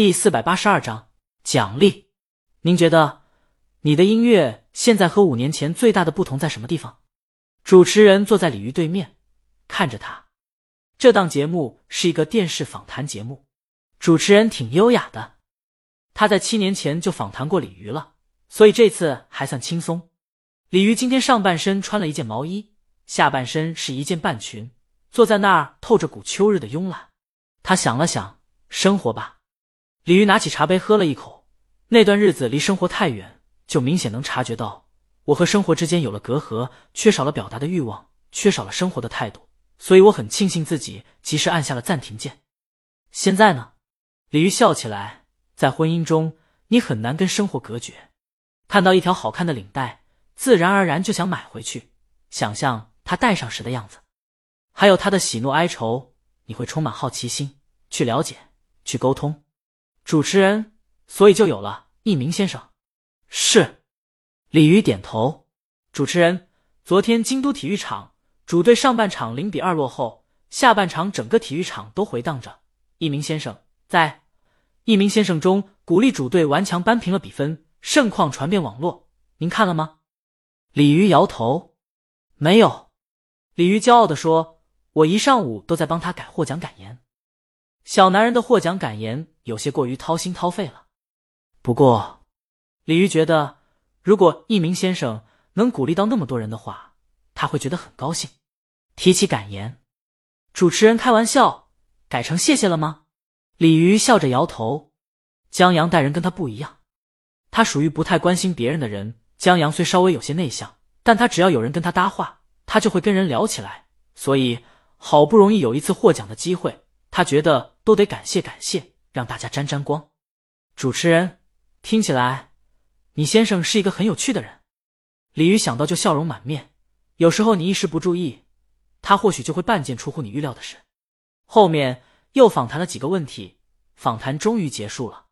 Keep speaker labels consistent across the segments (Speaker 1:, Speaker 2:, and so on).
Speaker 1: 第四百八十二章奖励。您觉得你的音乐现在和五年前最大的不同在什么地方？主持人坐在鲤鱼对面，看着他。这档节目是一个电视访谈节目，主持人挺优雅的。他在七年前就访谈过鲤鱼了，所以这次还算轻松。鲤鱼今天上半身穿了一件毛衣，下半身是一件半裙，坐在那儿透着股秋日的慵懒。他想了想，生活吧。鲤鱼拿起茶杯喝了一口。那段日子离生活太远，就明显能察觉到我和生活之间有了隔阂，缺少了表达的欲望，缺少了生活的态度。所以我很庆幸自己及时按下了暂停键。现在呢？鲤鱼笑起来。在婚姻中，你很难跟生活隔绝。看到一条好看的领带，自然而然就想买回去，想象它戴上时的样子，还有它的喜怒哀愁，你会充满好奇心去了解、去沟通。主持人，所以就有了一鸣先生。是，鲤鱼点头。主持人，昨天京都体育场主队上半场零比二落后，下半场整个体育场都回荡着一鸣先生在。一鸣先生中鼓励主队顽强扳平了比分，盛况传遍网络。您看了吗？鲤鱼摇头，没有。鲤鱼骄傲地说：“我一上午都在帮他改获奖感言。小男人的获奖感言有些过于掏心掏肺了。不过，鲤鱼觉得，如果一鸣先生能鼓励到那么多人的话，他会觉得很高兴。提起感言，主持人开玩笑，改成谢谢了吗？”鲤鱼笑着摇头，江阳待人跟他不一样，他属于不太关心别人的人。江阳虽稍微有些内向，但他只要有人跟他搭话，他就会跟人聊起来。所以好不容易有一次获奖的机会，他觉得都得感谢感谢，让大家沾沾光。主持人听起来，你先生是一个很有趣的人。鲤鱼想到就笑容满面。有时候你一时不注意，他或许就会办件出乎你预料的事。后面。又访谈了几个问题，访谈终于结束了。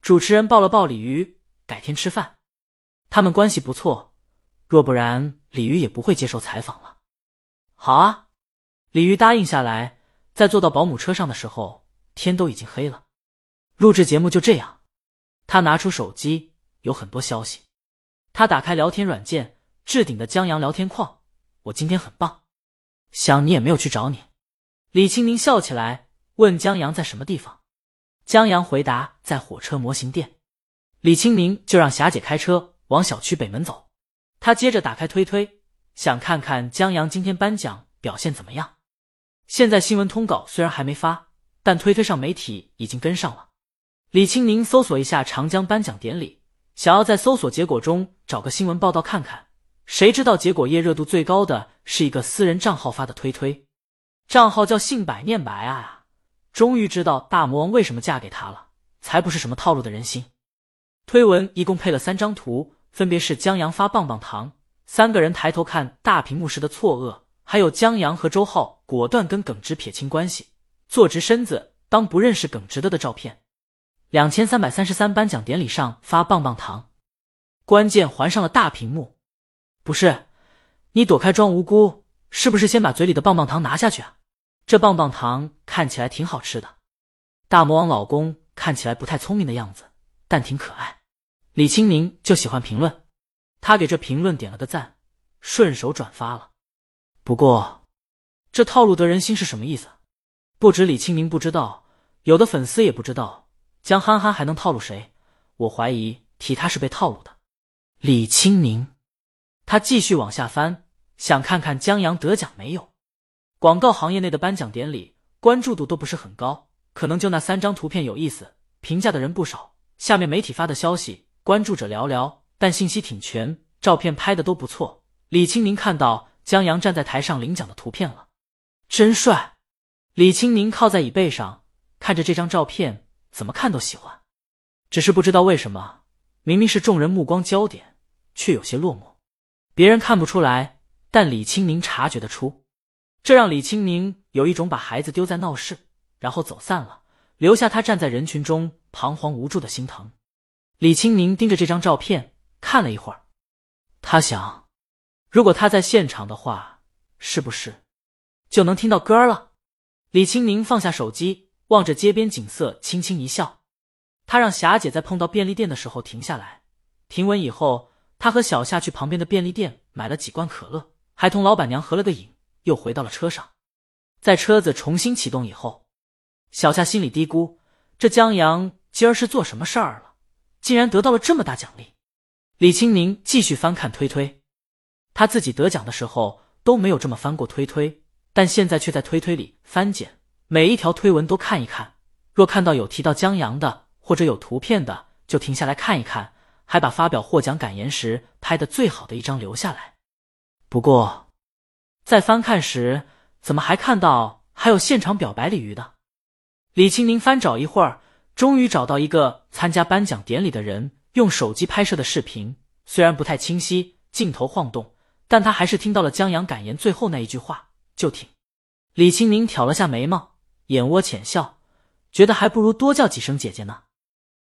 Speaker 1: 主持人抱了抱鲤鱼，改天吃饭。他们关系不错，若不然鲤鱼也不会接受采访了。好啊，鲤鱼答应下来。在坐到保姆车上的时候，天都已经黑了。录制节目就这样，他拿出手机，有很多消息。他打开聊天软件，置顶的江阳聊天框。我今天很棒，想你也没有去找你。李青明笑起来。问江阳在什么地方？江阳回答在火车模型店。李青明就让霞姐开车往小区北门走。他接着打开推推，想看看江阳今天颁奖表现怎么样。现在新闻通稿虽然还没发，但推推上媒体已经跟上了。李青宁搜索一下长江颁奖典礼，想要在搜索结果中找个新闻报道看看。谁知道结果页热度最高的是一个私人账号发的推推，账号叫信百念白啊。终于知道大魔王为什么嫁给他了，才不是什么套路的人心。推文一共配了三张图，分别是江阳发棒棒糖，三个人抬头看大屏幕时的错愕，还有江阳和周浩果断跟耿直撇清关系，坐直身子当不认识耿直的的照片。两千三百三十三颁奖典礼上发棒棒糖，关键还上了大屏幕。不是，你躲开装无辜，是不是先把嘴里的棒棒糖拿下去啊？这棒棒糖看起来挺好吃的，大魔王老公看起来不太聪明的样子，但挺可爱。李清明就喜欢评论，他给这评论点了个赞，顺手转发了。不过，这套路得人心是什么意思？不止李清明不知道，有的粉丝也不知道。江憨憨还能套路谁？我怀疑提他是被套路的。李清明，他继续往下翻，想看看江阳得奖没有。广告行业内的颁奖典礼关注度都不是很高，可能就那三张图片有意思，评价的人不少。下面媒体发的消息，关注者寥寥，但信息挺全，照片拍的都不错。李青宁看到江阳站在台上领奖的图片了，真帅。李青宁靠在椅背上，看着这张照片，怎么看都喜欢。只是不知道为什么，明明是众人目光焦点，却有些落寞。别人看不出来，但李青宁察觉得出。这让李清宁有一种把孩子丢在闹市，然后走散了，留下他站在人群中彷徨无助的心疼。李清宁盯着这张照片看了一会儿，他想，如果他在现场的话，是不是就能听到歌了？李清明放下手机，望着街边景色，轻轻一笑。他让霞姐在碰到便利店的时候停下来。停稳以后，他和小夏去旁边的便利店买了几罐可乐，还同老板娘合了个影，又回到了车上。在车子重新启动以后，小夏心里嘀咕：这江阳今儿是做什么事儿了？竟然得到了这么大奖励。李青宁继续翻看推推，他自己得奖的时候都没有这么翻过推推，但现在却在推推里翻检，每一条推文都看一看。若看到有提到江阳的，或者有图片的，就停下来看一看，还把发表获奖感言时拍的最好的一张留下来。不过，在翻看时，怎么还看到还有现场表白鲤鱼的？李青宁翻找一会儿，终于找到一个参加颁奖典礼的人用手机拍摄的视频，虽然不太清晰，镜头晃动，但他还是听到了江阳感言最后那一句话：“就挺。”李青宁挑了下眉毛，眼窝浅笑。觉得还不如多叫几声姐姐呢，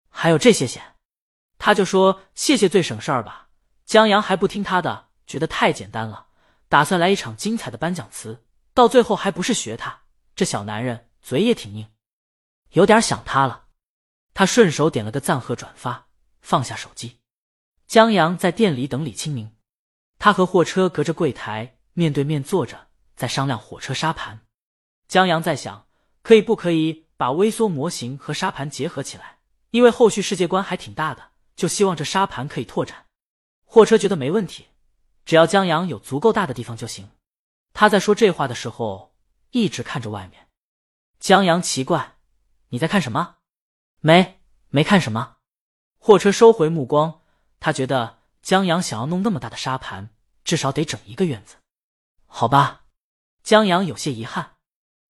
Speaker 1: 还有这些谢，他就说谢谢最省事儿吧。江阳还不听他的，觉得太简单了，打算来一场精彩的颁奖词，到最后还不是学他。这小男人嘴也挺硬，有点想他了。他顺手点了个赞和转发，放下手机。江阳在店里等李清明，他和货车隔着柜台面对面坐着，在商量火车沙盘。江阳在想，可以不可以？把微缩模型和沙盘结合起来，因为后续世界观还挺大的，就希望这沙盘可以拓展。货车觉得没问题，只要江阳有足够大的地方就行。他在说这话的时候，一直看着外面。江阳奇怪：“你在看什么？”“没，没看什么。”货车收回目光，他觉得江阳想要弄那么大的沙盘，至少得整一个院子。好吧，江阳有些遗憾，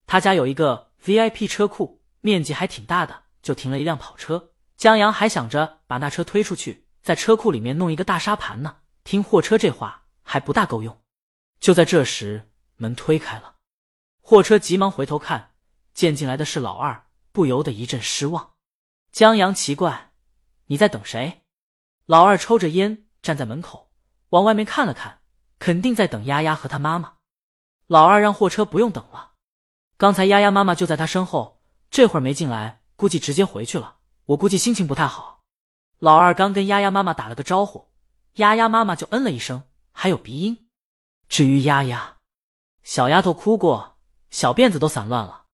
Speaker 1: 他家有一个 VIP 车库。面积还挺大的，就停了一辆跑车。江阳还想着把那车推出去，在车库里面弄一个大沙盘呢。听货车这话还不大够用。就在这时，门推开了，货车急忙回头看，见进来的是老二，不由得一阵失望。江阳奇怪：“你在等谁？”老二抽着烟站在门口，往外面看了看，肯定在等丫丫和她妈妈。老二让货车不用等了，刚才丫丫妈妈就在他身后。这会儿没进来，估计直接回去了。我估计心情不太好。老二刚跟丫丫妈妈打了个招呼，丫丫妈妈就嗯了一声，还有鼻音。至于丫丫，小丫头哭过，小辫子都散乱了。